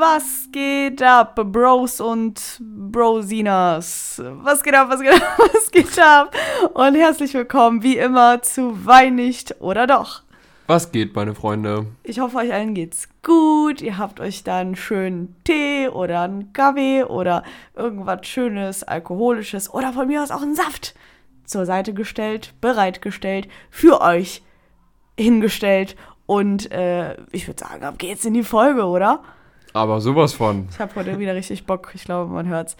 Was geht ab, Bros und Brosinas? Was geht ab, was geht ab, was geht ab? Und herzlich willkommen, wie immer, zu Wein nicht oder doch. Was geht, meine Freunde? Ich hoffe, euch allen geht's gut. Ihr habt euch dann einen schönen Tee oder einen Kaffee oder irgendwas Schönes, Alkoholisches oder von mir aus auch einen Saft zur Seite gestellt, bereitgestellt, für euch hingestellt. Und äh, ich würde sagen, ab geht's in die Folge, oder? Aber sowas von. Ich habe heute wieder richtig Bock. Ich glaube, man hört's.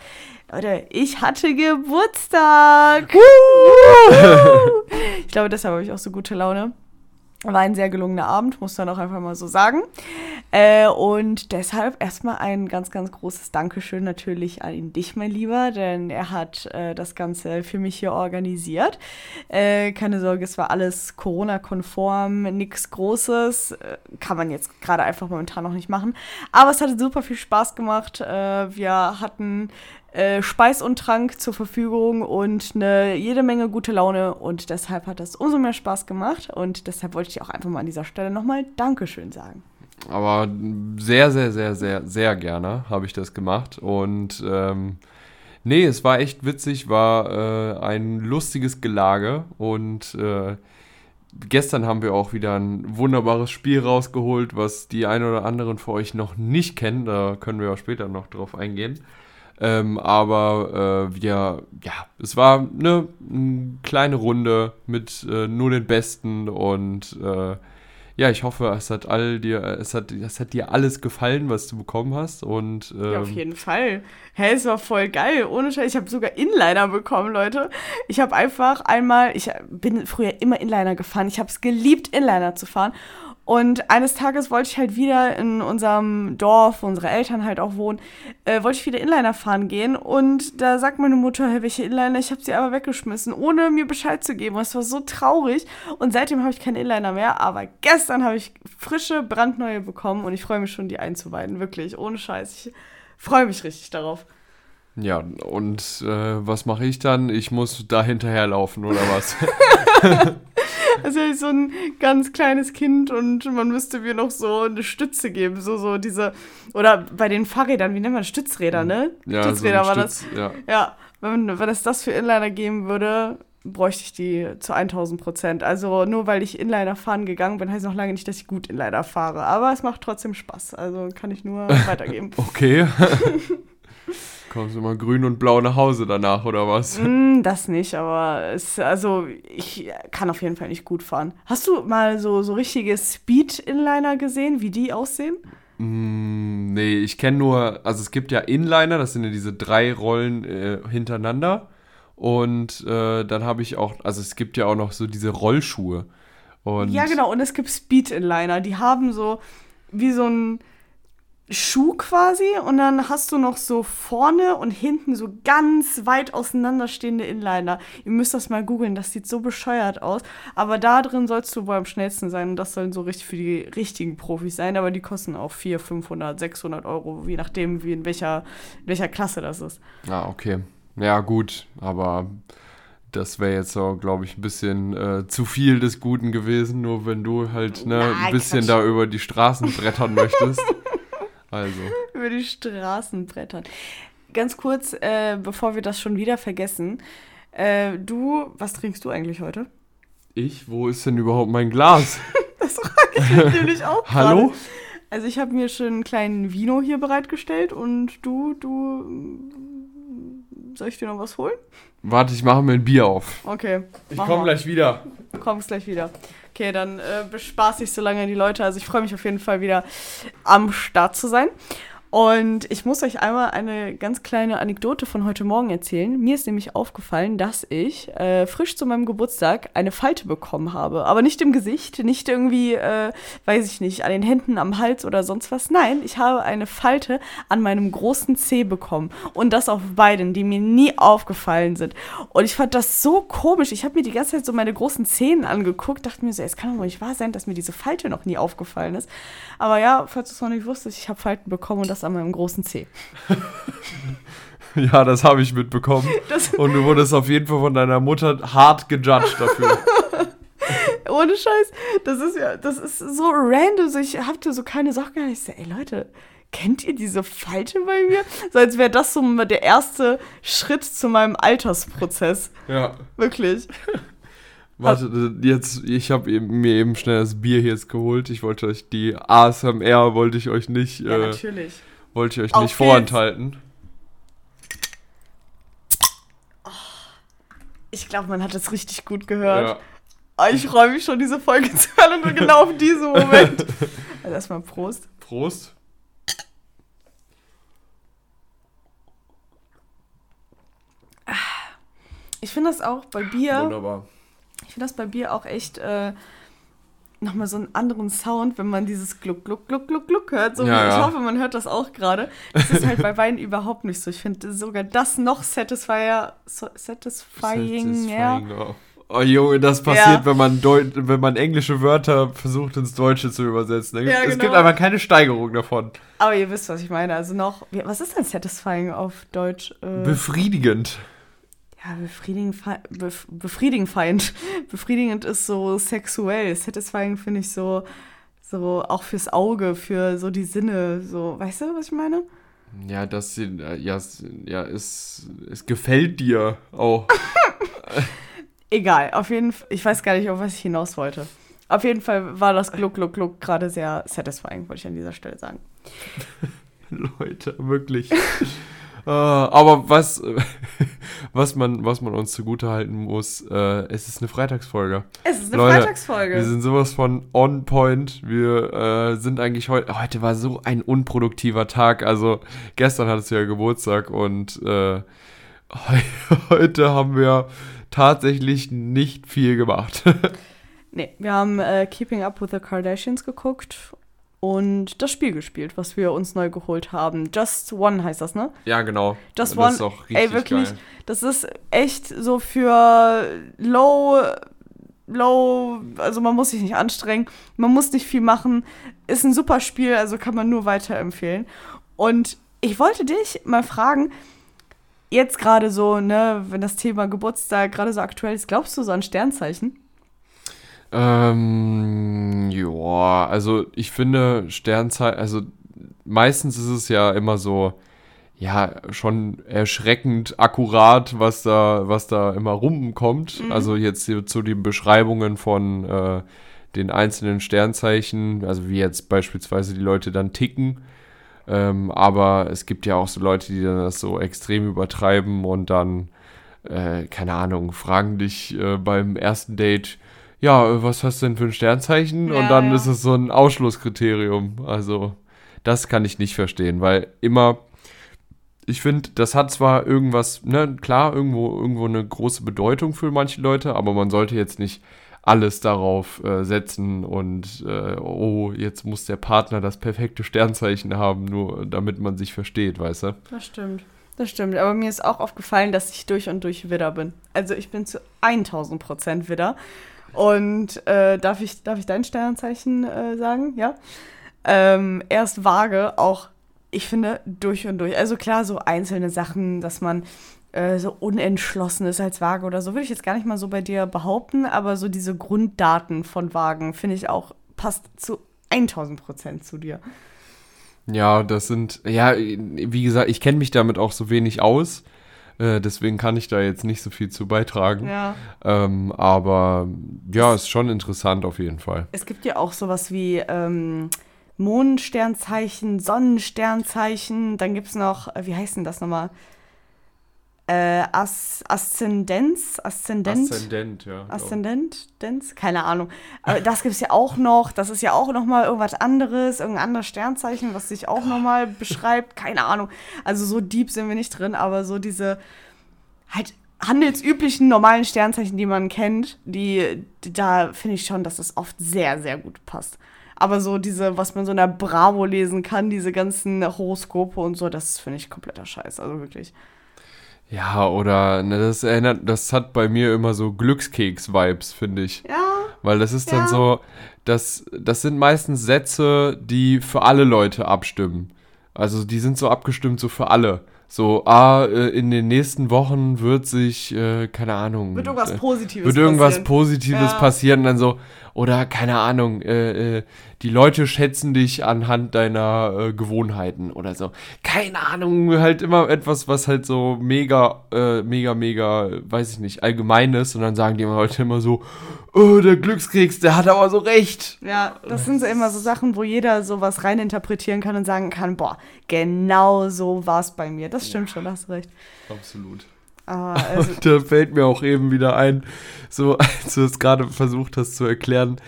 Leute, ich hatte Geburtstag. ich glaube, deshalb habe ich auch so gute Laune. War ein sehr gelungener Abend, muss man auch einfach mal so sagen. Äh, und deshalb erstmal ein ganz, ganz großes Dankeschön natürlich an dich, mein Lieber, denn er hat äh, das Ganze für mich hier organisiert. Äh, keine Sorge, es war alles Corona-konform, nichts Großes. Äh, kann man jetzt gerade einfach momentan noch nicht machen. Aber es hat super viel Spaß gemacht. Äh, wir hatten äh, Speis und Trank zur Verfügung und eine jede Menge gute Laune. Und deshalb hat das umso mehr Spaß gemacht. Und deshalb wollte ich auch einfach mal an dieser Stelle nochmal Dankeschön sagen. Aber sehr, sehr, sehr, sehr, sehr gerne habe ich das gemacht. Und ähm, nee, es war echt witzig, war äh, ein lustiges Gelage. Und äh, gestern haben wir auch wieder ein wunderbares Spiel rausgeholt, was die ein oder anderen von euch noch nicht kennen, da können wir auch später noch drauf eingehen. Ähm, aber äh, wir, ja, es war eine, eine kleine Runde mit äh, nur den Besten und äh, ja, ich hoffe, es hat all dir, es hat, es hat dir alles gefallen, was du bekommen hast. Und, ähm, ja, auf jeden Fall. Hä, hey, es war voll geil. Ohne Scheiß. Ich habe sogar Inliner bekommen, Leute. Ich habe einfach einmal, ich bin früher immer Inliner gefahren. Ich habe es geliebt, Inliner zu fahren. Und eines Tages wollte ich halt wieder in unserem Dorf, wo unsere Eltern halt auch wohnen, äh, wollte ich wieder Inliner fahren gehen. Und da sagt meine Mutter, hey, welche Inliner? Ich habe sie aber weggeschmissen, ohne mir Bescheid zu geben. Und es war so traurig. Und seitdem habe ich keine Inliner mehr. Aber gestern habe ich frische, brandneue bekommen. Und ich freue mich schon, die einzuweiden. Wirklich, ohne Scheiß. Ich freue mich richtig darauf. Ja, und äh, was mache ich dann? Ich muss da hinterherlaufen, oder was? Also ich so ein ganz kleines Kind und man müsste mir noch so eine Stütze geben, so so diese oder bei den Fahrrädern, wie nennt man Stützräder, ne? Ja, Stützräder so war Stütz, das. Ja. Ja, wenn, wenn es das für Inliner geben würde, bräuchte ich die zu 1000 Prozent. Also nur weil ich Inliner fahren gegangen bin, heißt noch lange nicht, dass ich gut Inliner fahre. Aber es macht trotzdem Spaß. Also kann ich nur weitergeben. okay. Kommst du mal grün und blau nach Hause danach, oder was? Mm, das nicht, aber es, also ich kann auf jeden Fall nicht gut fahren. Hast du mal so, so richtige Speed-Inliner gesehen, wie die aussehen? Mm, nee, ich kenne nur, also es gibt ja Inliner, das sind ja diese drei Rollen äh, hintereinander. Und äh, dann habe ich auch, also es gibt ja auch noch so diese Rollschuhe. Und ja, genau, und es gibt Speed-Inliner. Die haben so wie so ein Schuh quasi und dann hast du noch so vorne und hinten so ganz weit auseinanderstehende Inliner. Ihr müsst das mal googeln, das sieht so bescheuert aus. Aber da drin sollst du wohl am schnellsten sein und das sollen so richtig für die richtigen Profis sein. Aber die kosten auch 400, 500, 600 Euro, je nachdem, wie in welcher, in welcher Klasse das ist. Ah, okay. Ja, gut, aber das wäre jetzt so, glaube ich, ein bisschen äh, zu viel des Guten gewesen, nur wenn du halt ne, ein bisschen Quatsch. da über die Straßen brettern möchtest. Also. Über die Straßen brettern. Ganz kurz, äh, bevor wir das schon wieder vergessen. Äh, du, was trinkst du eigentlich heute? Ich? Wo ist denn überhaupt mein Glas? Das frage ich mich nämlich auch. Hallo? Also ich habe mir schon einen kleinen Vino hier bereitgestellt und du, du, soll ich dir noch was holen? Warte, ich mache mir ein Bier auf. Okay. Ich komme gleich wieder. Du kommst gleich wieder. Okay, dann äh, bespaß ich so lange die Leute. Also ich freue mich auf jeden Fall wieder am Start zu sein. Und ich muss euch einmal eine ganz kleine Anekdote von heute Morgen erzählen. Mir ist nämlich aufgefallen, dass ich äh, frisch zu meinem Geburtstag eine Falte bekommen habe. Aber nicht im Gesicht, nicht irgendwie, äh, weiß ich nicht, an den Händen, am Hals oder sonst was. Nein, ich habe eine Falte an meinem großen Zeh bekommen. Und das auf beiden, die mir nie aufgefallen sind. Und ich fand das so komisch. Ich habe mir die ganze Zeit so meine großen Zähne angeguckt, dachte mir so, es kann doch wohl nicht wahr sein, dass mir diese Falte noch nie aufgefallen ist. Aber ja, falls du es noch nicht wusstest, ich habe Falten bekommen und das an meinem großen Zeh. Ja, das habe ich mitbekommen. Das, Und du wurdest auf jeden Fall von deiner Mutter hart gejudged dafür. ohne Scheiß, das ist ja, das ist so random. Ich hatte so keine Sachen. Ich so, ey Leute, kennt ihr diese Falte bei mir? So als wäre das so der erste Schritt zu meinem Altersprozess. Ja. Wirklich. Warte, jetzt, ich habe mir eben schnell das Bier hier jetzt geholt. Ich wollte euch die ASMR, wollte ich euch nicht, Ja, äh, natürlich. Wollte ich euch nicht vorenthalten. Ich glaube, man hat es richtig gut gehört. Ja. Ah, Ich freue mich schon, diese Folge zu hören und genau auf diesen Moment. Also erstmal Prost. Prost. Ich finde das auch bei Bier, Wunderbar. ich finde das bei Bier auch echt äh, nochmal so einen anderen Sound, wenn man dieses Gluck, Gluck, Gluck, Gluck, Gluck hört. So, Ja, ich ja. hoffe, man hört das auch gerade. Das ist halt bei Wein überhaupt nicht so. Ich finde sogar das noch satisfier, so, satisfying, ja. Satisfying, oh. Oh Junge, das passiert, Ja. wenn, man Deu wenn man englische Wörter versucht ins Deutsche zu übersetzen. Ja, es genau. gibt einfach keine Steigerung davon. Aber ihr wisst, was ich meine. Also noch, was ist denn satisfying auf Deutsch? Äh, Befriedigend. Ja, befriedigend, bef, befriedigend, befriedigend ist so sexuell. Satisfying finde ich so, so auch fürs Auge, für so die Sinne, so, weißt du, was ich meine? Ja, das ja, es- ja, es, es gefällt dir auch. Egal, auf jeden Fall, ich weiß gar nicht, auf was ich hinaus wollte. Auf jeden Fall war das Gluck, Gluck, Gluck gerade sehr satisfying, wollte ich an dieser Stelle sagen. Leute, wirklich. Äh, aber was, was, man, was man uns zugute halten muss, äh, es ist eine Freitagsfolge. Es ist eine Leute, Freitagsfolge. Wir sind sowas von on point. Wir äh, sind eigentlich heute. Heute war so ein unproduktiver Tag. Also gestern hattest du ja Geburtstag und äh, heu- heute haben wir tatsächlich nicht viel gemacht. Nee, wir haben äh, Keeping Up with the Kardashians geguckt und das Spiel gespielt, was wir uns neu geholt haben. Just One heißt das, ne? ja, genau. Just das One. ist auch richtig Ey, wirklich, geil. das ist echt so für low, low, also man muss sich nicht anstrengen, man muss nicht viel machen. Ist ein super Spiel, also kann man nur weiterempfehlen. Und ich wollte dich mal fragen, jetzt gerade so, ne, wenn das Thema Geburtstag gerade so aktuell ist, glaubst du so an Sternzeichen? Ähm, ja, also ich finde Sternzeit, also meistens ist es ja immer so, ja, schon erschreckend akkurat, was da, was da immer rumkommt. Mhm. Also jetzt hier zu den Beschreibungen von äh, den einzelnen Sternzeichen, also wie jetzt beispielsweise die Leute dann ticken. Ähm, aber es gibt ja auch so Leute, die dann das so extrem übertreiben und dann, äh, keine Ahnung, fragen dich äh, beim ersten Date, ja, äh, was hast du denn für ein Sternzeichen? Ja, und dann ja. ist es so ein Ausschlusskriterium. Also, das kann ich nicht verstehen, weil immer, ich finde, das hat zwar irgendwas, ne, klar, irgendwo, irgendwo eine große Bedeutung für manche Leute, aber man sollte jetzt nicht alles darauf äh, setzen und äh, oh, jetzt muss der Partner das perfekte Sternzeichen haben, nur damit man sich versteht, weißt du? Das stimmt. Das stimmt. Aber mir ist auch aufgefallen, dass ich durch und durch Widder bin. Also ich bin zu 1000 Prozent Widder. Und äh, darf, ich, darf ich dein Sternzeichen äh, sagen? Ja. Ähm, erst vage, auch, ich finde, durch und durch. Also klar, so einzelne Sachen, dass man äh, so unentschlossen ist als Waage oder so, würde ich jetzt gar nicht mal so bei dir behaupten. Aber so diese Grunddaten von Wagen, finde ich auch, passt zu 1000 Prozent zu dir. Ja, das sind, ja, wie gesagt, ich kenne mich damit auch so wenig aus. Äh, deswegen kann ich da jetzt nicht so viel zu beitragen. Ja. Ähm, aber ja, ist schon interessant auf jeden Fall. Es gibt ja auch sowas wie ähm, Mondsternzeichen, Sonnensternzeichen, dann gibt es noch, äh, wie heißt denn das nochmal? Äh, As Aszendenz, Aszendent, Aszendent, ja. Aszendent, Denz? keine Ahnung. Aber das gibt es ja auch noch, das ist ja auch nochmal irgendwas anderes, irgendein anderes Sternzeichen, was sich auch nochmal beschreibt, keine Ahnung. Also so deep sind wir nicht drin, aber so diese halt handelsüblichen normalen Sternzeichen, die man kennt, die, die da finde ich schon, dass das oft sehr, sehr gut passt. Aber so diese, was man so in der Bravo lesen kann, diese ganzen Horoskope und so, das finde ich kompletter Scheiß, also wirklich. Ja, oder ne, das erinnert, das hat bei mir immer so Glückskeks-Vibes, finde ich. Ja, Weil das ist dann Ja. so, das, das sind meistens Sätze, die für alle Leute abstimmen. Also die sind so abgestimmt so für alle. So, ah, äh, in den nächsten Wochen wird sich, äh, keine Ahnung. wird irgendwas äh, Positives wird irgendwas passieren. Positives Ja. passieren und dann so, Oder keine Ahnung, äh, äh, die Leute schätzen dich anhand deiner äh, Gewohnheiten oder so. Keine Ahnung, halt immer etwas, was halt so mega, äh, mega, mega, weiß ich nicht, allgemein ist. Und dann sagen die Leute immer so, oh, der Glückskeks, der hat aber so recht. Ja, das sind so immer so Sachen, wo jeder sowas reininterpretieren kann und sagen kann, boah, genau so war es bei mir. Das stimmt ja. schon, hast recht. Absolut. Also da fällt mir auch eben wieder ein, so als du es gerade versucht hast zu erklären,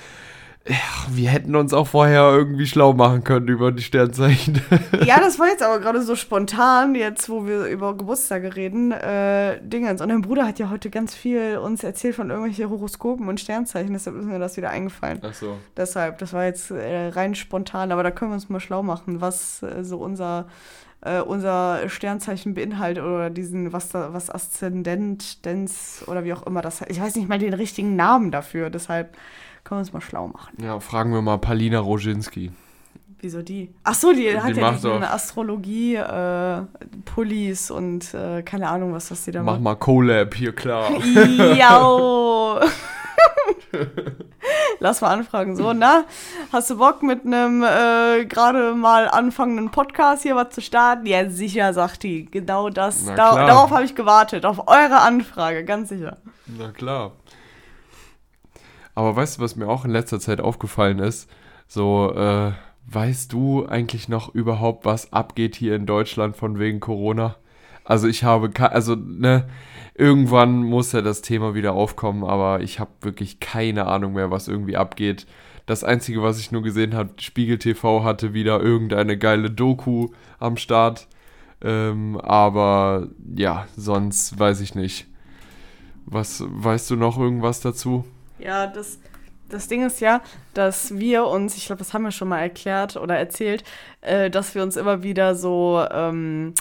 ja, wir hätten uns auch vorher irgendwie schlau machen können über die Sternzeichen. Ja, das war jetzt aber gerade so spontan, jetzt wo wir über Geburtstage reden, äh, Dingens. Und dein Bruder hat ja heute ganz viel uns erzählt von irgendwelchen Horoskopen und Sternzeichen, deshalb ist mir das wieder eingefallen. Ach so. Deshalb, das war jetzt äh, rein spontan, aber da können wir uns mal schlau machen, was äh, so unser äh, unser Sternzeichen beinhaltet oder diesen, was da, was Aszendent, Dens oder wie auch immer das heißt. Ich weiß nicht mal den richtigen Namen dafür, deshalb können wir uns mal schlau machen. Ja, fragen wir mal Palina Roginski. Wieso die? Ach so, die, die hat ja diesen Astrologie, äh, Pullis und äh, keine Ahnung, was das die da macht. Mach mal Colab hier klar. Ja. Lass mal anfragen. So, na, hast du Bock mit einem äh, gerade mal anfangenden Podcast hier was zu starten? Ja, sicher, sagt die. Genau das. Da, darauf habe ich gewartet. Auf eure Anfrage, ganz sicher. Na klar. Aber weißt du, was mir auch in letzter Zeit aufgefallen ist? So, äh, weißt du eigentlich noch überhaupt, was abgeht hier in Deutschland von wegen Corona? Also ich habe, also, ne, irgendwann muss ja das Thema wieder aufkommen, aber ich habe wirklich keine Ahnung mehr, was irgendwie abgeht. Das Einzige, was ich nur gesehen habe, Spiegel TV hatte wieder irgendeine geile Doku am Start. Ähm, aber ja, sonst weiß ich nicht. Was weißt du noch irgendwas dazu? Ja, das, das Ding ist ja, dass wir uns, ich glaube, das haben wir schon mal erklärt oder erzählt, äh, dass wir uns immer wieder so ähm,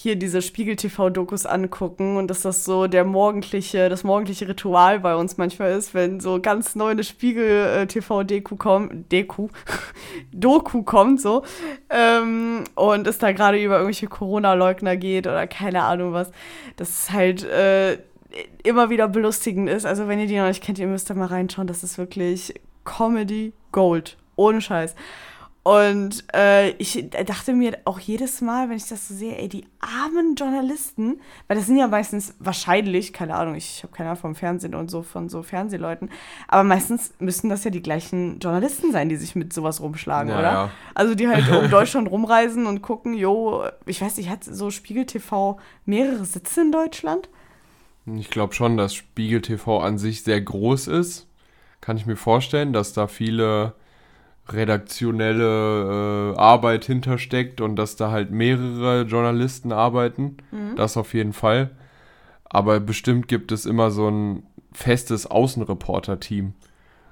hier diese Spiegel-TV-Dokus angucken und dass das so der morgendliche, das morgendliche Ritual bei uns manchmal ist, wenn so ganz neu eine Spiegel-TV-Deku kommt, Deku, Doku kommt, so, ähm, und es da gerade über irgendwelche Corona-Leugner geht oder keine Ahnung was. Das ist halt äh, immer wieder belustigend ist. Also wenn ihr die noch nicht kennt, ihr müsst da mal reinschauen. Das ist wirklich Comedy Gold. Ohne Scheiß. Und äh, ich dachte mir auch jedes Mal, wenn ich das so sehe, ey, die armen Journalisten, weil das sind ja meistens wahrscheinlich, keine Ahnung, ich habe keine Ahnung vom Fernsehen und so, von so Fernsehleuten, aber meistens müssten das ja die gleichen Journalisten sein, die sich mit sowas rumschlagen, ja, oder? Ja. Also die halt um Deutschland rumreisen und gucken, jo, ich weiß nicht, hat so Spiegel TV mehrere Sitze in Deutschland? Ich glaube schon, dass Spiegel TV an sich sehr groß ist. Kann ich mir vorstellen, dass da viele redaktionelle äh, Arbeit hintersteckt und dass da halt mehrere Journalisten arbeiten. Mhm. Das auf jeden Fall. Aber bestimmt gibt es immer so ein festes Außenreporter-Team.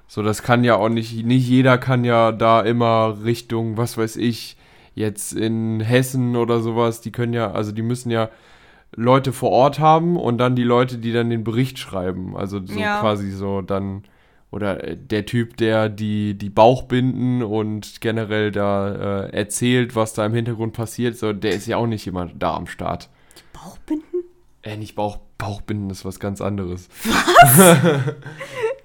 So, das kann ja auch nicht, nicht jeder kann ja da immer Richtung, was weiß ich, jetzt in Hessen oder sowas, die können ja, also die müssen ja Leute vor Ort haben und dann die Leute, die dann den Bericht schreiben. Also so ja. quasi so dann oder äh, der Typ, der die, die Bauchbinden und generell da äh, erzählt, was da im Hintergrund passiert, so, der ist ja auch nicht immer da am Start. Die Bauchbinden? Äh, nicht Bauch, Bauchbinden ist was ganz anderes. Was?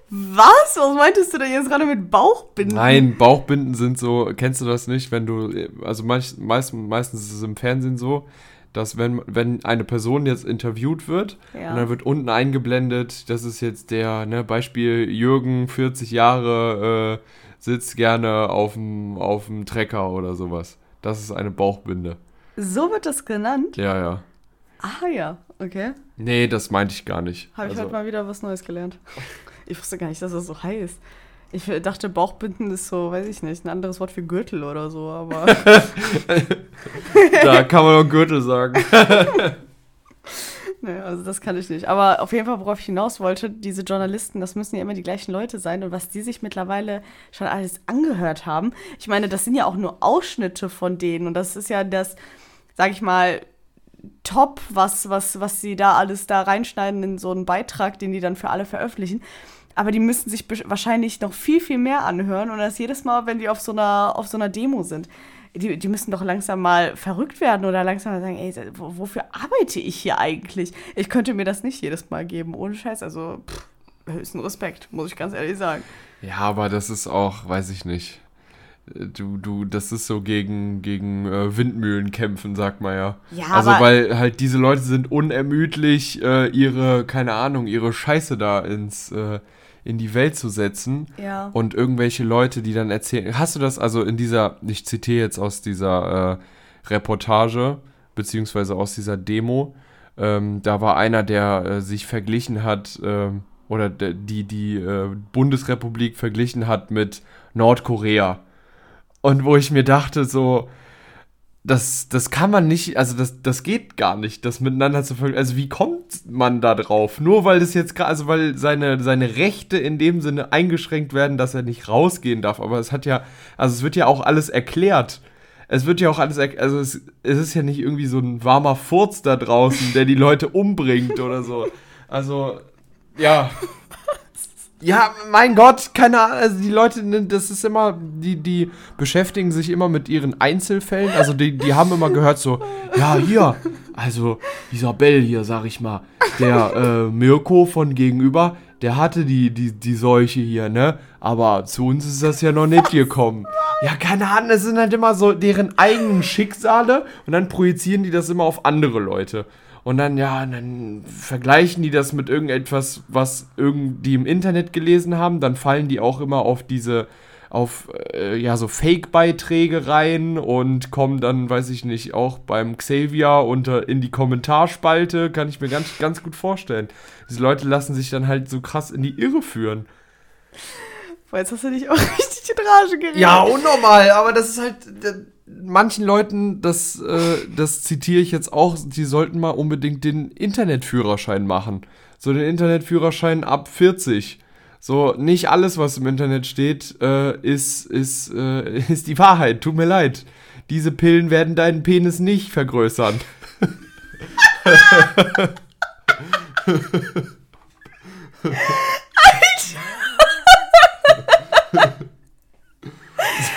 was? Was meintest du denn jetzt gerade mit Bauchbinden? Nein, Bauchbinden sind so, kennst du das nicht, wenn du, also meist, meist, meistens ist es im Fernsehen so, dass wenn, wenn eine Person jetzt interviewt wird ja. und dann wird unten eingeblendet, das ist jetzt der, ne, Beispiel Jürgen, 40 Jahre, äh, sitzt gerne auf dem Trecker oder sowas. Das ist eine Bauchbinde. So wird das genannt? Ja, ja. Ah ja, okay. Nee, das meinte ich gar nicht. Habe ich also, heute mal wieder was Neues gelernt. Ich wusste gar nicht, dass das so heißt. Ich dachte, Bauchbinden ist so, weiß ich nicht, ein anderes Wort für Gürtel oder so, aber. da kann man auch Gürtel sagen. naja, also das kann ich nicht. Aber auf jeden Fall, worauf ich hinaus wollte, diese Journalisten, das müssen ja immer die gleichen Leute sein und was die sich mittlerweile schon alles angehört haben. Ich meine, das sind ja auch nur Ausschnitte von denen und das ist ja das, sag ich mal, top, was, was, was sie da alles da reinschneiden in so einen Beitrag, den die dann für alle veröffentlichen aber die müssen sich wahrscheinlich noch viel, viel mehr anhören und das jedes Mal, wenn die auf so einer, auf so einer Demo sind. Die, die müssen doch langsam mal verrückt werden oder langsam mal sagen, ey, wofür arbeite ich hier eigentlich? Ich könnte mir das nicht jedes Mal geben, ohne Scheiß. Also, pff, höchsten Respekt, muss ich ganz ehrlich sagen. Ja, aber das ist auch, weiß ich nicht. Du, du, das ist so gegen, gegen äh, Windmühlen kämpfen, sagt man ja. Ja, also, weil halt diese Leute sind unermüdlich, äh, ihre, keine Ahnung, ihre Scheiße da ins, äh, in die Welt zu setzen. Ja. Und irgendwelche Leute, die dann erzählen. Hast du das also in dieser, ich zitiere jetzt aus dieser äh, Reportage, beziehungsweise aus dieser Demo, ähm, da war einer, der äh, sich verglichen hat, ähm, oder der, die, die äh, Bundesrepublik verglichen hat mit Nordkorea. Und wo ich mir dachte, so, das, das kann man nicht, also das, das geht gar nicht, das miteinander zu vergleichen. Also wie kommt man da drauf? Nur weil das jetzt also weil seine, seine Rechte in dem Sinne eingeschränkt werden, dass er nicht rausgehen darf. Aber es hat ja, also es wird ja auch alles erklärt. Es wird ja auch alles, also es, es ist ja nicht irgendwie so ein warmer Furz da draußen, der die Leute umbringt oder so. Also, ja. Ja, mein Gott, keine Ahnung, also die Leute, ne, das ist immer, die, die beschäftigen sich immer mit ihren Einzelfällen, also die, die haben immer gehört so, ja, hier, also Isabel hier, sag ich mal, der äh, Mirko von gegenüber, der hatte die, die, die Seuche hier, ne, aber zu uns ist das ja noch nicht gekommen. Ja, keine Ahnung, es sind halt immer so deren eigenen Schicksale und dann projizieren die das immer auf andere Leute. Und dann, ja, dann vergleichen die das mit irgendetwas, was irgend die im Internet gelesen haben. Dann fallen die auch immer auf diese, auf, äh, ja, so Fake-Beiträge rein und kommen dann, weiß ich nicht, auch beim Xavier unter in die Kommentarspalte. Kann ich mir ganz, ganz gut vorstellen. Diese Leute lassen sich dann halt so krass in die Irre führen. Boah, jetzt hast du dich auch richtig in Rage geredet. Ja, unnormal, aber das ist halt. Manchen Leuten, das, äh, das zitiere ich jetzt auch, die sollten mal unbedingt den Internetführerschein machen. So den Internetführerschein ab 40. So, nicht alles, was im Internet steht, äh, ist, ist, äh, ist die Wahrheit. Tut mir leid. Diese Pillen werden deinen Penis nicht vergrößern.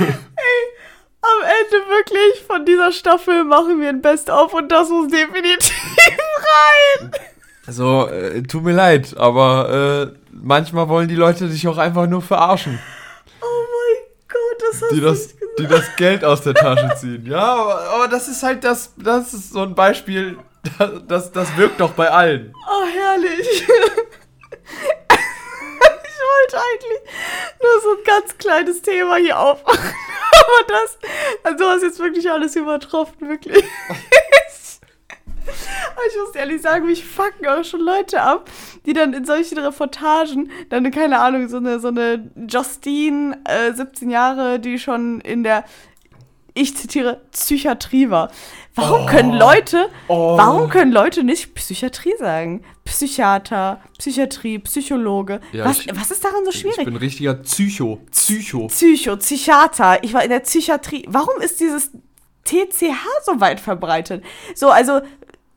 Am Ende wirklich von dieser Staffel machen wir ein Best-of und das muss definitiv rein. So, äh, tut mir leid, aber äh, manchmal wollen die Leute dich auch einfach nur verarschen. Oh mein Gott, das hast die du das, gesagt. die das Geld aus der Tasche ziehen. Ja, aber, aber das ist halt das, das ist so ein Beispiel, das, das, das wirkt doch bei allen. Oh, herrlich. ich wollte eigentlich nur so ein ganz kleines Thema hier aufmachen. Aber das, also du hast jetzt wirklich alles übertroffen, wirklich. Ich muss ehrlich sagen, mich fucken auch schon Leute ab, die dann in solchen Reportagen, dann, keine Ahnung, so eine, so eine Justine, äh, 17 Jahre, die schon in der, ich zitiere, Psychiatrie war. Warum können Leute, Oh. warum können Leute nicht Psychiatrie sagen? Psychiater, Psychiatrie, Psychologe. Ja, was, ich- was ist daran so Ich schwierig? bin richtiger Psycho. Psycho. Psycho, Psychiater, ich war in der Psychiatrie. Warum ist dieses TCH so weit verbreitet? So, also,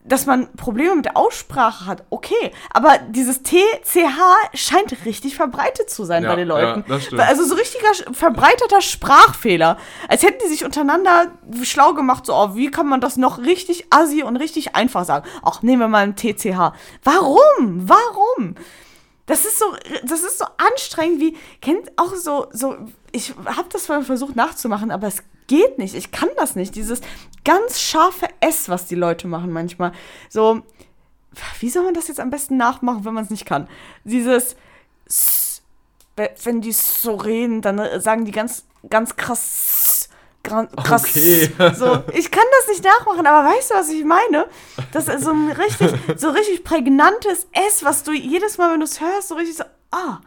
dass man Probleme mit der Aussprache hat, okay. Aber dieses TCH scheint richtig verbreitet zu sein Ja, bei den Leuten. ja. Also so richtiger verbreiteter Sprachfehler. Als hätten die sich untereinander schlau gemacht, so, oh, wie kann man das noch richtig assi und richtig einfach sagen? Ach, nehmen wir mal ein TCH. Warum? Warum? Das ist so, das ist so anstrengend wie, kennt auch so, so, ich habe das mal versucht nachzumachen, aber es geht nicht. Ich kann das nicht. Dieses ganz scharfe S, was die Leute machen manchmal. So, wie soll man das jetzt am besten nachmachen, wenn man es nicht kann? Dieses, S, we- wenn die so reden, dann äh, sagen die ganz, ganz krass, krass. Okay. So, ich kann das nicht nachmachen, aber weißt du, was ich meine? Das ist so ein richtig, so richtig prägnantes S, was du jedes Mal, wenn du es hörst, so richtig so, ah,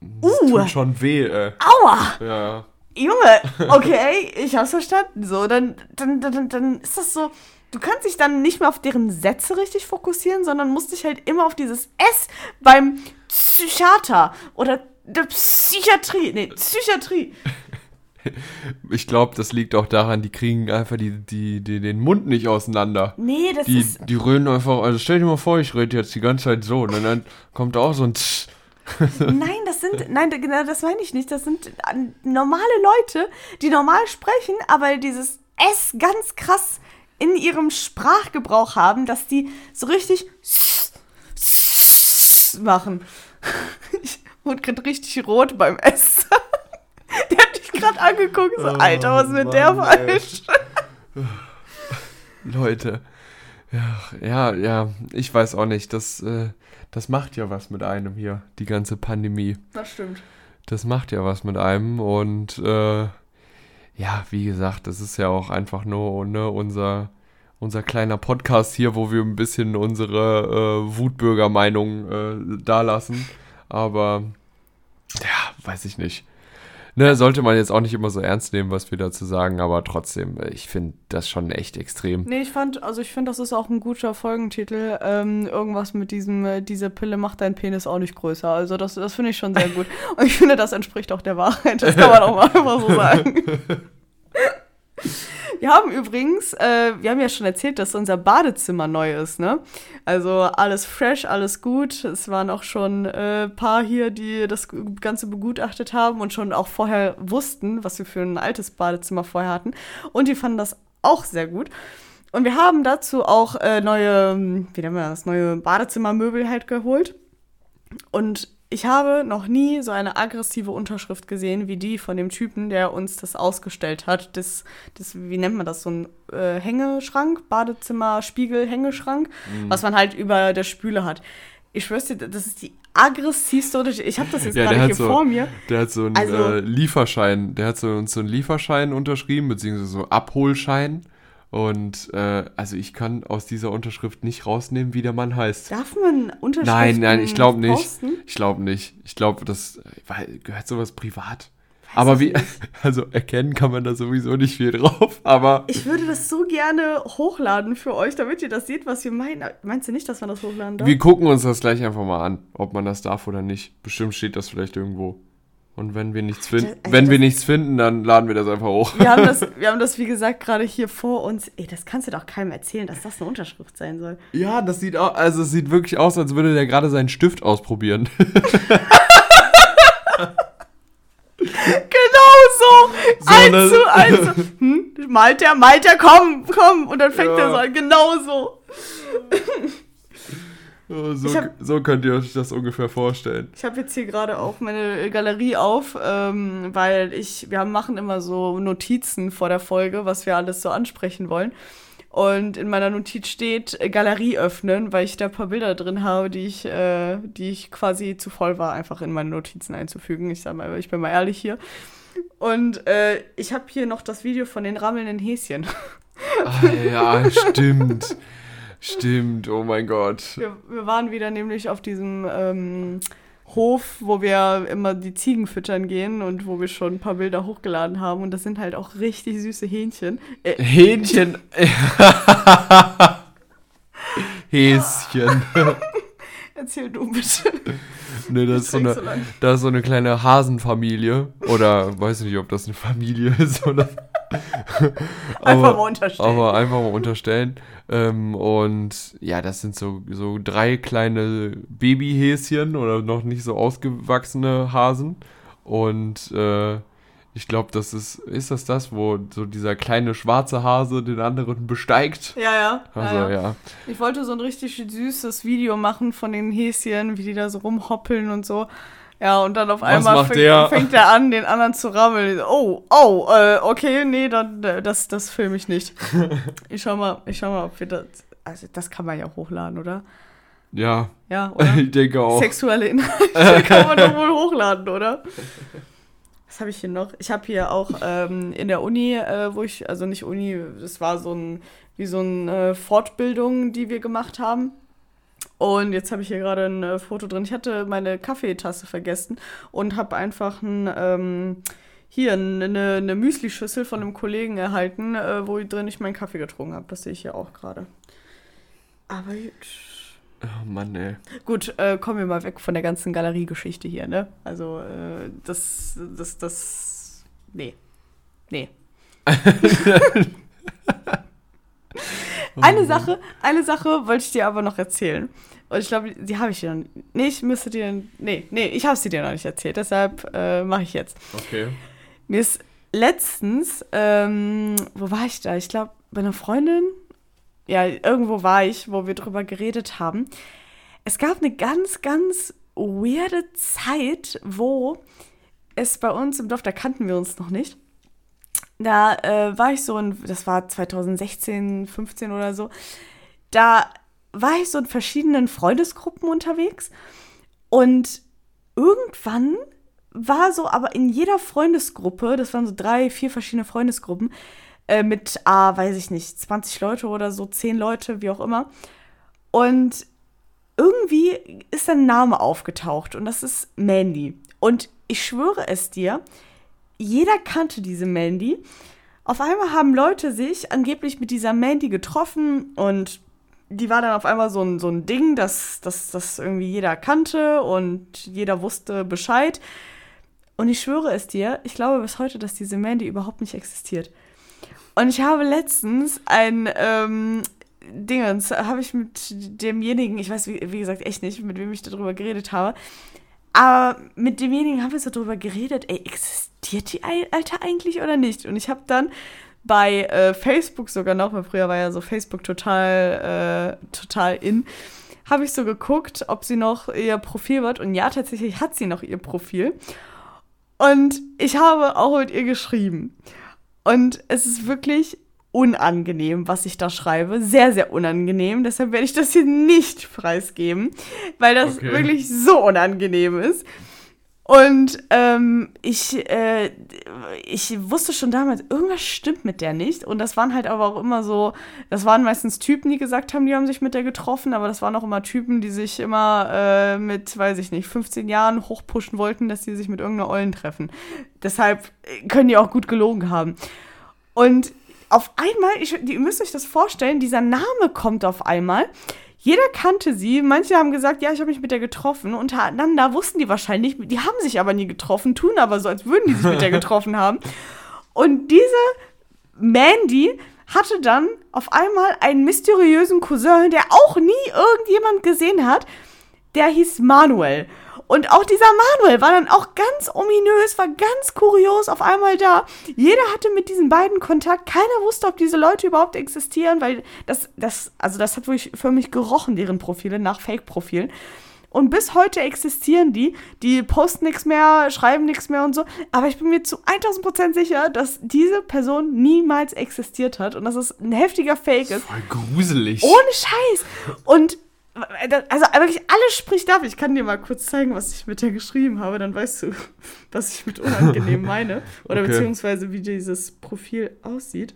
Das uh, tut schon weh, ey. aua. Ja. Junge, okay, ich hab's verstanden. So, dann, dann, dann, dann ist das so. Du kannst dich dann nicht mehr auf deren Sätze richtig fokussieren, sondern musst dich halt immer auf dieses S beim Psychiater oder der Psychiatrie. Nee, Psychiatrie. Ich glaube, das liegt auch daran, die kriegen einfach die, die, die, den Mund nicht auseinander. Nee, das Die, ist. die reden einfach, also stell dir mal vor, ich rede jetzt die ganze Zeit so und dann kommt auch so ein Tsch. Nein, das sind. Nein, genau, das meine ich nicht. Das sind äh, normale Leute, die normal sprechen, aber dieses S ganz krass in ihrem Sprachgebrauch haben, dass die so richtig machen. und gerade richtig rot beim Essen. Der hat dich gerade angeguckt, so, Oh, Alter, was ist mit Mann, der falsch? Leute. Ja, ja, ja, ich weiß auch nicht. Das, äh, das macht ja was mit einem hier, die ganze Pandemie. Das stimmt. Das macht ja was mit einem und äh, ja, wie gesagt, das ist ja auch einfach nur ne, unser, unser kleiner Podcast hier, wo wir ein bisschen unsere äh, Wutbürger-Meinung äh, dalassen. Aber ja, weiß ich nicht. Ne, sollte man jetzt auch nicht immer so ernst nehmen, was wir dazu sagen, aber trotzdem, äh, ich finde das schon echt extrem. Nee, ich fand, also ich finde, das ist auch ein guter Folgentitel. Ähm, irgendwas mit diesem, äh, diese Pille macht deinen Penis auch nicht größer. Also das, das finde ich schon sehr gut. Und ich finde, das entspricht auch der Wahrheit. Das kann man auch mal einfach so sagen. Wir haben übrigens, äh, wir haben ja schon erzählt, dass unser Badezimmer neu ist, ne? Also alles fresh, alles gut. Es waren auch schon äh, paar hier, die das Ganze begutachtet haben und schon auch vorher wussten, was wir für ein altes Badezimmer vorher hatten. Und die fanden das auch sehr gut. Und wir haben dazu auch äh, neue, wie nennen wir das, neue Badezimmermöbel halt geholt. Und ich habe noch nie so eine aggressive Unterschrift gesehen wie die von dem Typen, der uns das ausgestellt hat. Das, das wie nennt man das, so ein äh, Hängeschrank, Badezimmer, Spiegel, Hängeschrank, was man halt über der Spüle hat. Ich schwör's dir, das ist die aggressivste Unterschrift. Ich habe das jetzt Ja, gerade hier so- vor mir. Der hat so einen Also- äh, Lieferschein, der hat so, uns so einen Lieferschein unterschrieben, beziehungsweise so Abholschein. Und äh, also ich kann aus dieser Unterschrift nicht rausnehmen, wie der Mann heißt. Darf man Unterschriften Nein, nein, ich glaube nicht. posten? Ich glaube nicht. Ich glaube, das weil- gehört sowas privat. aber wie, also erkennen kann man da sowieso nicht viel drauf. Aber Ich würde das so gerne hochladen für euch, damit ihr das seht, was wir meinen. Meinst du nicht, dass man das hochladen darf? wir gucken uns das gleich einfach mal an, ob man das darf oder nicht. Bestimmt steht das vielleicht irgendwo. Und wenn wir nichts finden, also wenn wir nichts finden, dann laden wir das einfach hoch. Wir haben, das, wir haben das, wie gesagt, gerade hier vor uns. Ey, das kannst du doch keinem erzählen, dass das eine Unterschrift sein soll. Ja, das sieht auch, also es sieht wirklich aus, als würde der gerade seinen Stift ausprobieren. Genau so! So, eins ne? zu eins. Hm? Malt der, malt der, komm, komm. Und dann fängt Ja. er so an. Genau so. Oh, So, hab- so könnt ihr euch das ungefähr vorstellen. Ich habe jetzt hier gerade auch meine Galerie auf, ähm, weil ich, wir machen immer so Notizen vor der Folge, was wir alles so ansprechen wollen. Und in meiner Notiz steht äh, Galerie öffnen, weil ich da ein paar Bilder drin habe, die ich, äh, die ich quasi zu voll war, einfach in meine Notizen einzufügen. Ich sag mal, ich bin mal ehrlich hier. Und äh, ich habe hier noch das Video von den rammelnden Häschen. Ah, ja, stimmt. Stimmt, oh mein Gott. Wir, wir waren wieder nämlich auf diesem ähm, Hof, wo wir immer die Ziegen füttern gehen und wo wir schon ein paar Bilder hochgeladen haben. Und das sind halt auch richtig süße Hähnchen. Äh, Hähnchen. Häschen. erzähl du bitte. Ne, das ist so eine, so lang. da ist so eine kleine Hasenfamilie. Oder weiß nicht, ob das eine Familie ist oder. Einfach mal unterstellen. Aber einfach mal unterstellen. Ähm, und ja, das sind so, so drei kleine Babyhäschen oder noch nicht so ausgewachsene Hasen. Und äh, ich glaube, das ist, ist das das, wo so dieser kleine schwarze Hase den anderen besteigt? ja, ja. Also ja, ja. ja. Ich wollte so ein richtig süßes Video machen von den Häschen, wie die da so rumhoppeln und so. Ja, und dann auf einmal fängt, der? fängt er an, den anderen zu rammeln. Oh, oh, äh, okay, nee, dann, äh, das, das filme ich nicht. Ich schau mal, ich schau mal, ob wir das. Also, das kann man ja hochladen, oder? Ja, Ja, oder? ich denke auch. Sexuelle Inhalte kann man doch wohl hochladen, oder? Was habe ich hier noch? Ich habe hier auch ähm, in der Uni, äh, wo ich, also nicht Uni, das war so ein, wie so eine Fortbildung, die wir gemacht haben. Und jetzt habe ich hier gerade ein äh, Foto drin. Ich hatte meine Kaffeetasse vergessen und habe einfach ein, ähm, hier eine, eine Müsli-Schüssel von einem Kollegen erhalten, äh, wo drin ich meinen Kaffee getrunken habe. Das sehe ich hier auch gerade. Aber. Oh Mann, ey. Gut, äh, kommen wir mal weg von der ganzen Galeriegeschichte hier, ne? Also, äh, das, das, das, nee. Nee. eine Sache, eine Sache wollte ich dir aber noch erzählen. Und ich glaube, die habe ich dir noch nicht. Nee, ich müsste dir, nee, nee, ich habe sie dir noch nicht erzählt. Deshalb äh, mache ich jetzt. Okay. Mir ist letztens, ähm, wo war ich da? Ich glaube, bei einer Freundin. Ja, irgendwo war ich, wo wir drüber geredet haben. Es gab eine ganz, ganz weirde Zeit, wo es bei uns im Dorf, da kannten wir uns noch nicht. Da äh, war ich so in, das war 2016, 15 oder so, da war ich so in verschiedenen Freundesgruppen unterwegs und irgendwann war so, aber in jeder Freundesgruppe, das waren so drei, vier verschiedene Freundesgruppen, äh, mit, ah, weiß ich nicht, 20 Leute oder so, 10 Leute, wie auch immer. Und irgendwie ist ein Name aufgetaucht und das ist Mandy. Und ich schwöre es dir, jeder kannte diese Mandy. Auf einmal haben Leute sich angeblich mit dieser Mandy getroffen und die war dann auf einmal so ein, so ein Ding, dass das irgendwie jeder kannte und jeder wusste Bescheid. Und ich schwöre es dir, ich glaube bis heute, dass diese Mandy überhaupt nicht existiert. Und ich habe letztens ein ähm, Dingens, habe ich mit demjenigen, ich weiß wie, wie, gesagt echt nicht, mit wem ich darüber geredet habe, aber mit demjenigen haben wir so darüber geredet, ey, existiert die Alter eigentlich oder nicht? Und ich habe dann bei äh, Facebook sogar noch, weil früher war ja so Facebook total, äh, total in, habe ich so geguckt, ob sie noch ihr Profil wird. Und ja, tatsächlich hat sie noch ihr Profil. Und ich habe auch mit ihr geschrieben. Und es ist wirklich unangenehm, was ich da schreibe. Sehr, sehr unangenehm. Deshalb werde ich das hier nicht preisgeben, weil das okay. wirklich so unangenehm ist. Und ähm, ich, äh, ich wusste schon damals, irgendwas stimmt mit der nicht. Und das waren halt aber auch immer so, das waren meistens Typen, die gesagt haben, die haben sich mit der getroffen, aber das waren auch immer Typen, die sich immer äh, mit, weiß ich nicht, 15 Jahren hochpushen wollten, dass die sich mit irgendeiner Ollen treffen. Deshalb äh, können die auch gut gelogen haben. Und auf einmal, ich, ihr müsst euch das vorstellen, dieser Name kommt auf einmal. Jeder kannte sie. Manche haben gesagt, ja, ich habe mich mit der getroffen. Untereinander wussten die wahrscheinlich, die haben sich aber nie getroffen, tun aber so, als würden die sich mit der getroffen haben. Und diese Mandy hatte dann auf einmal einen mysteriösen Cousin, der auch nie irgendjemand gesehen hat. Der hieß Manuel. Und auch dieser Manuel war dann auch ganz ominös, war ganz kurios auf einmal da. Jeder hatte mit diesen beiden Kontakt. Keiner wusste, ob diese Leute überhaupt existieren, weil das, das, also das hat wirklich für mich gerochen, deren Profile, nach Fake-Profilen. Und bis heute existieren die. Die posten nichts mehr, schreiben nichts mehr und so. Aber ich bin mir zu 1000% sicher, dass diese Person niemals existiert hat und dass es ein heftiger Fake ist. Voll gruselig. Ohne Scheiß. Und also wirklich alles spricht dafür. Ich kann dir mal kurz zeigen, was ich mit der geschrieben habe, dann weißt du, was ich mit unangenehm meine. Oder okay. beziehungsweise wie dieses Profil aussieht.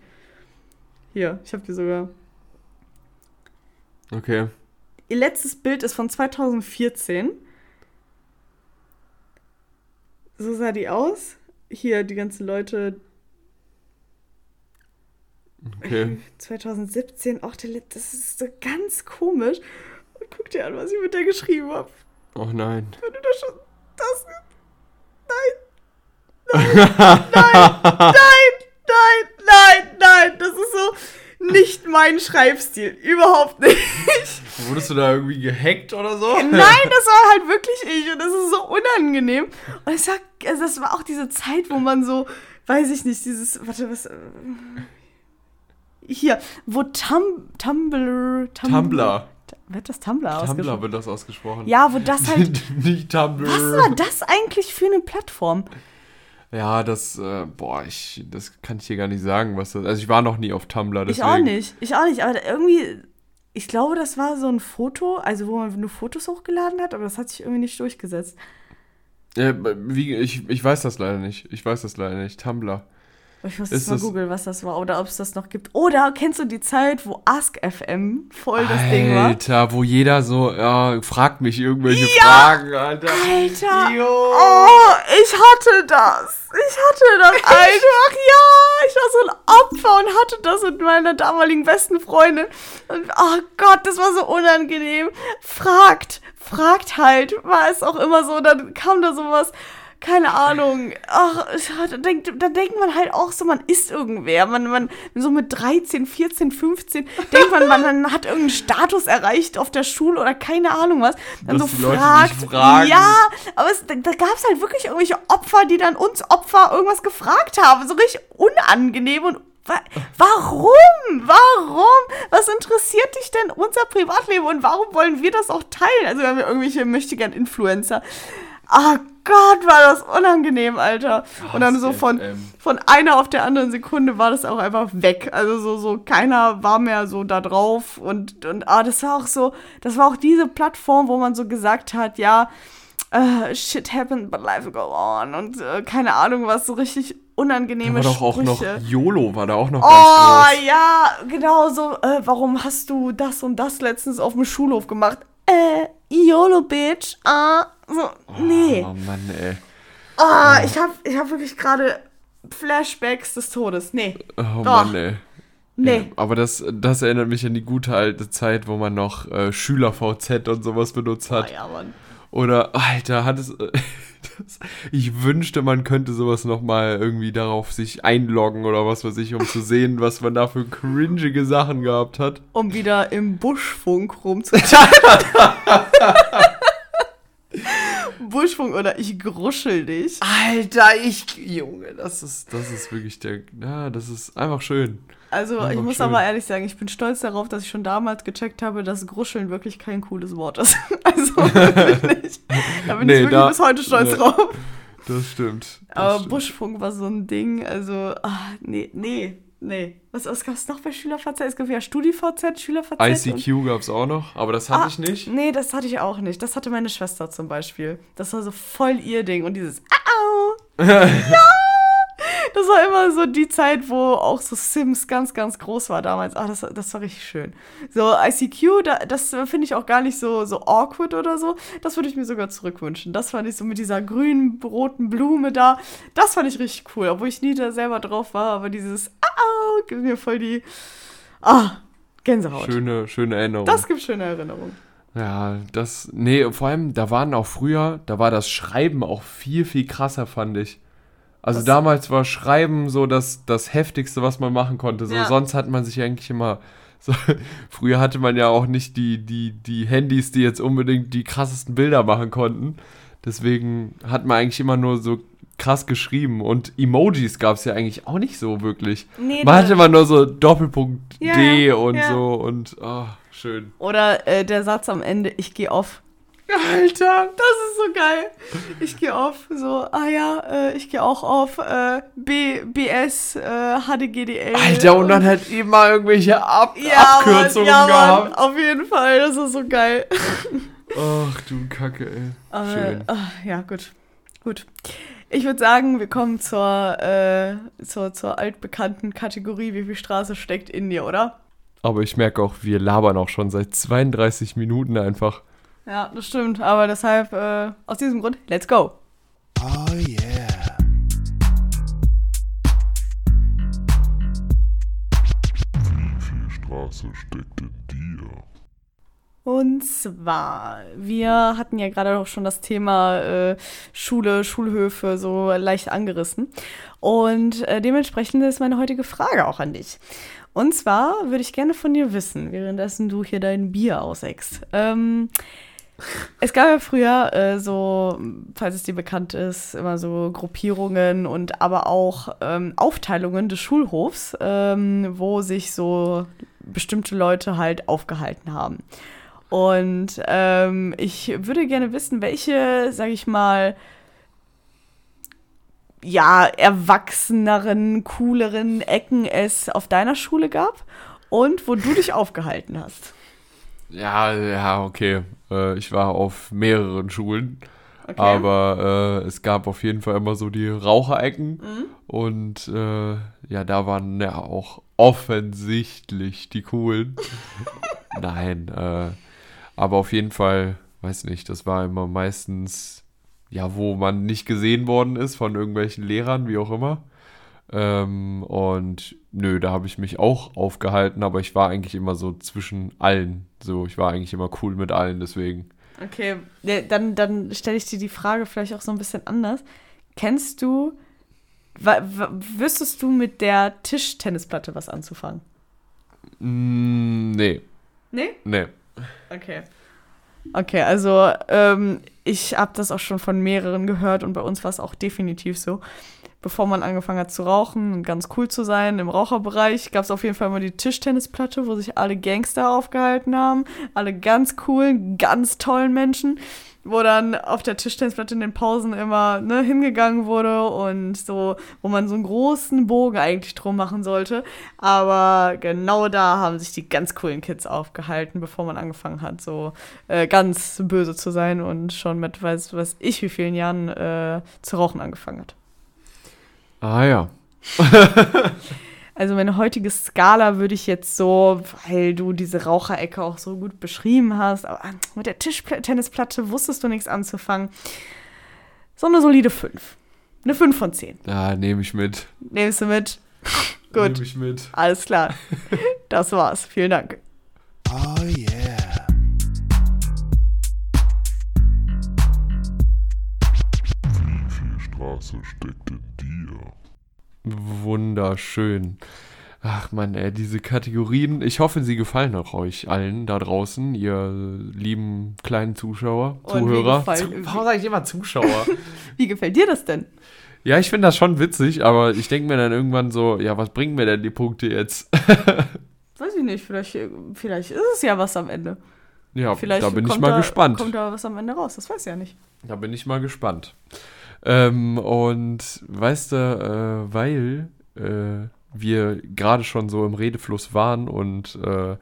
Hier, ich habe dir sogar. Okay. Ihr letztes Bild ist von 2014. So sah die aus. Hier, die ganzen Leute. Okay. 2017, auch der das ist so ganz komisch. Guck dir an, was ich mit der geschrieben habe. Oh nein. Wenn du das schon. Das. Nein. Nein. nein. Nein. Nein. Nein. Nein. Das ist so nicht mein Schreibstil. Überhaupt nicht. Wurdest du da irgendwie gehackt oder so? Nein, das war halt wirklich ich und das ist so unangenehm. Und ich sag, also das war auch diese Zeit, wo man so, weiß ich nicht, dieses, warte, was. Äh, hier, wo Tum, Tumblr, Tumblr. Tumblr. Wird das Tumblr, ausgesprochen? Tumblr wird das ausgesprochen. Ja, wo das halt. Nicht Tumblr. Was war das eigentlich für eine Plattform? Ja, das, äh, boah, ich, das kann ich dir gar nicht sagen, was das. Also ich war noch nie auf Tumblr. Deswegen. Ich auch nicht. Ich auch nicht. Aber irgendwie, ich glaube, das war so ein Foto, also wo man nur Fotos hochgeladen hat, aber das hat sich irgendwie nicht durchgesetzt. Äh, wie, ich, ich weiß das leider nicht. Ich weiß das leider nicht. Tumblr. Ich muss jetzt mal googeln, was das war oder ob es das noch gibt. Oder kennst du die Zeit, wo AskFM voll das Alter, Ding war? Alter, wo jeder so, ja, fragt mich irgendwelche ja, Fragen, Alter. Alter. Jo. Oh, ich hatte das. Ich hatte das einfach. ja, ich war so ein Opfer und hatte das mit meiner damaligen besten Freundin. Und oh Gott, das war so unangenehm. Fragt, fragt halt, war es auch immer so. Dann kam da sowas keine Ahnung. Ach, da denkt, da denkt man halt auch so, man ist irgendwer. Man, man, so mit 13, 14, 15 denkt man, man hat irgendeinen Status erreicht auf der Schule oder keine Ahnung was. Dann Dass so fragt. Ja, aber es, da, da gab es halt wirklich irgendwelche Opfer, die dann uns Opfer irgendwas gefragt haben. So richtig unangenehm und Wa warum? Warum? Was interessiert dich denn unser Privatleben und warum wollen wir das auch teilen? Also, wir haben ja irgendwelche möchtegern Influencer. Ah Gott, war das unangenehm, Alter. Und dann so von, von einer auf der anderen Sekunde war das auch einfach weg. Also so, so keiner war mehr so da drauf. Und, und ah, das war auch so, das war auch diese Plattform, wo man so gesagt hat, ja, uh, shit happened, but life go on. Und uh, keine Ahnung, was so richtig unangenehme da war doch Sprüche. auch noch YOLO war da auch noch Oh ganz groß. ja, genau so. Äh, warum hast du das und das letztens auf dem Schulhof gemacht? Äh, YOLO, Bitch. Ah, so, nee. Oh Mann, ey. Ah, ich hab, ich hab wirklich gerade Flashbacks des Todes. Nee, Oh Doch. Mann, ey. nee. Ja, aber das, das erinnert mich an die gute alte Zeit, wo man noch äh, Schüler-VZ und sowas benutzt hat. ja, Mann. Oder, Alter, hat es. das, ich wünschte, man könnte sowas nochmal irgendwie darauf sich einloggen oder was weiß ich, um zu sehen, was man da für cringige Sachen gehabt hat. Um wieder im Buschfunk rumzuteilen. Buschfunk oder ich gruschel dich. Alter, ich. Junge, das ist, das ist wirklich der. Ja, das ist einfach schön. Also, ich Einfach muss schön. aber ehrlich sagen, ich bin stolz darauf, dass ich schon damals gecheckt habe, dass Gruscheln wirklich kein cooles Wort ist. Also, wirklich nicht. Da bin Nee, ich wirklich da- bis heute stolz nee. drauf. Das stimmt. Das Aber stimmt. Buschfunk war so ein Ding, also, ah, nee, nee, nee. Was, was gab es noch bei SchülerVZ? Es gab ja StudiVZ, SchülerVZ. ICQ gab es auch noch, aber das hatte Ah, ich nicht. Nee, das hatte ich auch nicht. Das hatte meine Schwester zum Beispiel. Das war so voll ihr Ding. Und dieses Au! ja! Das war immer so die Zeit, wo auch so Sims ganz, ganz groß war damals. Ah, das, das war richtig schön. So, ICQ, da, das finde ich auch gar nicht so, so awkward oder so. Das würde ich mir sogar zurückwünschen. Das fand ich so mit dieser grünen, roten Blume da. Das fand ich richtig cool. Obwohl ich nie da selber drauf war. Aber dieses Au! gibt mir voll die. Ah, Gänsehaut. Schöne, schöne Erinnerung. Das gibt schöne Erinnerungen. Ja, das, nee, vor allem, da waren auch früher, da war das Schreiben auch viel, viel krasser, fand ich. Also Was? damals war Schreiben so das, das Heftigste, was man machen konnte. So, Ja. sonst hat man sich eigentlich immer, so, früher hatte man ja auch nicht die, die, die Handys, die jetzt unbedingt die krassesten Bilder machen konnten. Deswegen hat man eigentlich immer nur so krass geschrieben und Emojis gab es ja eigentlich auch nicht so wirklich. Nee, Man hatte immer nur so Doppelpunkt Ja, D und ja. so und, oh, schön. Oder äh, der Satz am Ende, ich gehe auf. Alter, das ist so geil. Ich gehe auf, so, ah ja, äh, ich gehe auch auf äh, B, BS, äh, HDGDL. Alter, und dann hat immer irgendwelche Ab ja, Abkürzungen Mann, ja, Mann, gehabt. auf jeden Fall, das ist so geil. Ach du Kacke, ey. Aber, Schön. ah, ja, gut. Gut. Ich würde sagen, wir kommen zur, äh, zur, zur altbekannten Kategorie, wie viel Straße steckt in dir, oder? Aber ich merke auch, wir labern auch schon seit 32 Minuten einfach. Ja, das stimmt. Aber deshalb, äh, aus diesem Grund, let's go. Oh yeah. Wie viel Straße steckt in dir? Und zwar, wir hatten ja gerade auch schon das Thema äh, Schule, Schulhöfe so leicht angerissen. Und äh, dementsprechend ist meine heutige Frage auch an dich. Und zwar würde ich gerne von dir wissen, währenddessen du hier dein Bier auseckst. Ähm, es gab ja früher äh, so, falls es dir bekannt ist, immer so Gruppierungen und aber auch ähm, Aufteilungen des Schulhofs, ähm, wo sich so bestimmte Leute halt aufgehalten haben. Und ähm, ich würde gerne wissen, welche, sag ich mal, ja, erwachseneren, cooleren Ecken es auf deiner Schule gab und wo du dich aufgehalten hast. Ja, ja, okay. Äh, ich war auf mehreren Schulen. Okay. Aber äh, es gab auf jeden Fall immer so die Raucherecken. Mhm. Und äh, ja, da waren ja auch offensichtlich die coolen. Nein, äh, aber auf jeden Fall, weiß nicht, das war immer meistens, ja, wo man nicht gesehen worden ist von irgendwelchen Lehrern, wie auch immer. Ähm, und nö, da habe ich mich auch aufgehalten, aber ich war eigentlich immer so zwischen allen. So, ich war eigentlich immer cool mit allen, deswegen. Okay, dann, dann stelle ich dir die Frage vielleicht auch so ein bisschen anders. Kennst du, wüsstest du mit der Tischtennisplatte was anzufangen? Mm, nee, Nee? nee. Okay. Okay, also ähm, ich habe das auch schon von mehreren gehört und bei uns war es auch definitiv so. Bevor man angefangen hat zu rauchen und ganz cool zu sein im Raucherbereich, gab es auf jeden Fall mal die Tischtennisplatte, wo sich alle Gangster aufgehalten haben. Alle ganz coolen, ganz tollen Menschen wo dann auf der Tischtennisplatte in den Pausen immer ne, hingegangen wurde und so, wo man so einen großen Bogen eigentlich drum machen sollte. Aber genau da haben sich die ganz coolen Kids aufgehalten, bevor man angefangen hat, so äh, ganz böse zu sein und schon mit weiß, weiß ich wie vielen Jahren äh, zu rauchen angefangen hat. Ah ja. Also meine heutige Skala würde ich jetzt so, weil du diese Raucherecke auch so gut beschrieben hast, aber mit der Tischtennisplatte wusstest du nichts anzufangen. So eine solide 5. Eine 5 von 10. Ja, nehme ich mit. Nimmst du mit? Gut. Nehme ich mit. Alles klar. Das war's. Vielen Dank. Oh yeah. Wie viel Straße steckt? Wunderschön. Ach man, ey, diese Kategorien. Ich hoffe, sie gefallen auch euch allen da draußen, ihr lieben kleinen Zuschauer, Und wie Zuhörer. gefallen- Zu, warum sage ich immer Zuschauer? Wie gefällt dir das denn? ja, ich finde das schon witzig, aber ich denke mir dann irgendwann so, ja, was bringen mir denn die Punkte jetzt? Weiß ich nicht, vielleicht, vielleicht ist es ja was am Ende. ja, Vielleicht da bin ich mal da, gespannt. Kommt da was am Ende raus, das weiß ich ja nicht. Da bin ich mal gespannt. Ähm, und weißt du, äh, weil äh, wir gerade schon so im Redefluss waren und äh,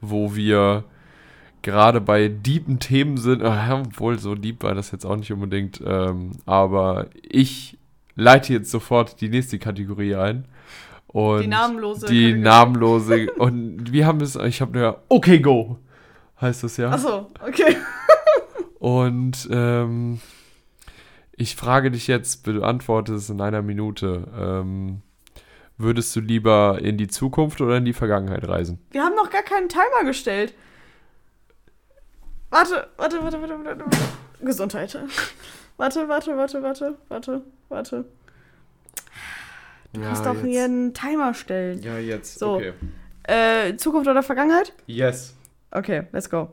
wo wir gerade bei deepen Themen sind, äh, obwohl so deep war das jetzt auch nicht unbedingt, ähm, aber ich leite jetzt sofort die nächste Kategorie ein. Und Die namenlose Die Kategorie. namenlose. und wir haben es, ich habe nur, okay, go, heißt das ja. Achso, okay. Und ähm, ich frage dich jetzt, beantworte es in einer Minute. Ähm, würdest du lieber in die Zukunft oder in die Vergangenheit reisen? Wir haben noch gar keinen Timer gestellt. Warte, warte, warte, warte, warte. warte. Gesundheit. Warte, warte, warte, warte, warte, warte. Du musst doch hier einen Timer stellen. Ja, jetzt. So. Okay. Äh, Zukunft oder Vergangenheit? Yes. Okay, let's go.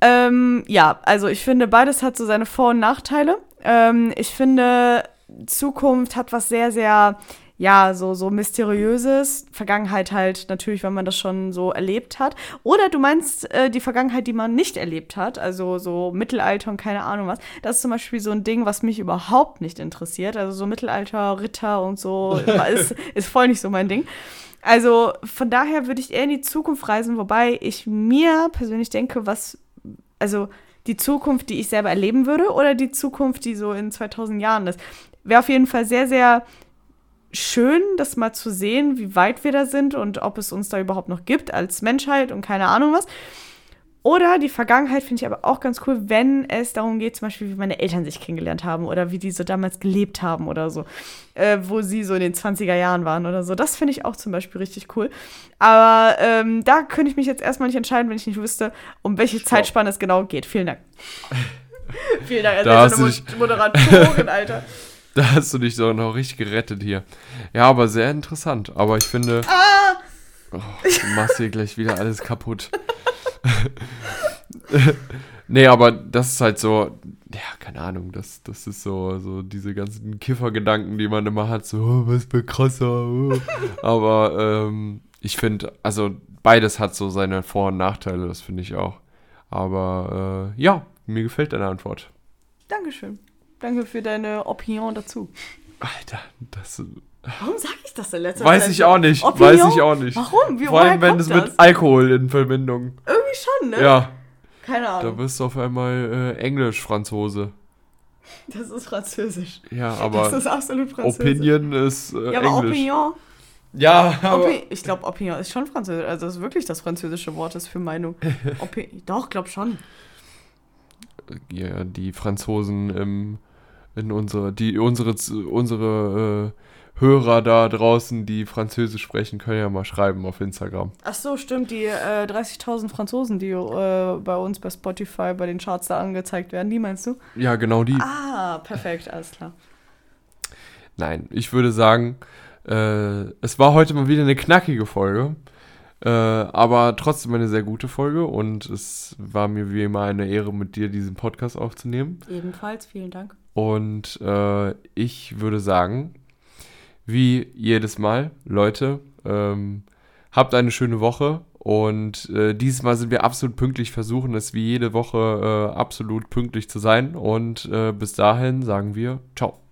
Ähm, ja, also ich finde, beides hat so seine Vor- und Nachteile. Ähm, ich finde, Zukunft hat was sehr, sehr, ja, so, so mysteriöses. Vergangenheit halt natürlich, wenn man das schon so erlebt hat. Oder du meinst äh, die Vergangenheit, die man nicht erlebt hat, also so Mittelalter und keine Ahnung was. Das ist zum Beispiel so ein Ding, was mich überhaupt nicht interessiert. Also so Mittelalter, Ritter und so ist, ist voll nicht so mein Ding. Also von daher würde ich eher in die Zukunft reisen, wobei ich mir persönlich denke, was, also die Zukunft, die ich selber erleben würde oder die Zukunft, die so in 2000 Jahren ist. Wäre auf jeden Fall sehr, sehr schön, das mal zu sehen, wie weit wir da sind und ob es uns da überhaupt noch gibt als Menschheit und keine Ahnung was. Oder die Vergangenheit finde ich aber auch ganz cool, wenn es darum geht, zum Beispiel, wie meine Eltern sich kennengelernt haben oder wie die so damals gelebt haben oder so, äh, wo sie so in den 20er Jahren waren oder so. Das finde ich auch zum Beispiel richtig cool. Aber ähm, da könnte ich mich jetzt erstmal nicht entscheiden, wenn ich nicht wüsste, um welche Stopp. Zeitspanne es genau geht. Vielen Dank. Vielen Dank. Also Da hast eine du Mo- Moderatorin, Alter. Da hast du dich so noch richtig gerettet hier. Ja, aber sehr interessant. Aber ich finde. Ah! Oh, du machst hier gleich wieder alles kaputt. nee, aber das ist halt so. Ja, keine Ahnung. Das, das ist so, so diese ganzen Kiffergedanken, die man immer hat. So, oh, was für krasser. Oh. Aber ähm, ich finde, also beides hat so seine Vor- und Nachteile. Das finde ich auch. Aber äh, ja, mir gefällt deine Antwort. Dankeschön. Danke für deine Opinion dazu. Alter, das Warum sage ich das in letzter weiß Zeit? ich auch nicht. Opinion? Weiß ich auch nicht. Warum? Wie, Vor allem, wenn es das? mit Alkohol in Verbindung. Irgendwie schon, ne? Ja, Keine da Ahnung. bist du auf einmal äh, Englisch-Franzose. Das ist französisch. Ja, das aber ist absolut französisch. Opinion ist äh, Ja, aber Englisch. Opinion. Ja, aber Opi ich glaube, Opinion ist schon französisch. Also, das ist wirklich das französische Wort ist für Meinung. Opi Doch, glaub schon. ja, die Franzosen im, in unsere, die unsere, unsere äh, Hörer da draußen, die Französisch sprechen, können ja mal schreiben auf Instagram. Ach so, stimmt. Die äh, 30.000 Franzosen, die äh, bei uns bei Spotify bei den Charts da angezeigt werden, die meinst du? Ja, genau die. Ah, perfekt, alles klar. Nein, ich würde sagen, äh, es war heute mal wieder eine knackige Folge. Äh, aber trotzdem eine sehr gute Folge und es war mir wie immer eine Ehre, mit dir diesen Podcast aufzunehmen. Ebenfalls, vielen Dank. Und äh, ich würde sagen, wie jedes Mal, Leute, ähm, habt eine schöne Woche. Und äh, dieses Mal sind wir absolut pünktlich, versuchen es wie jede Woche äh, absolut pünktlich zu sein. Und äh, bis dahin sagen wir ciao.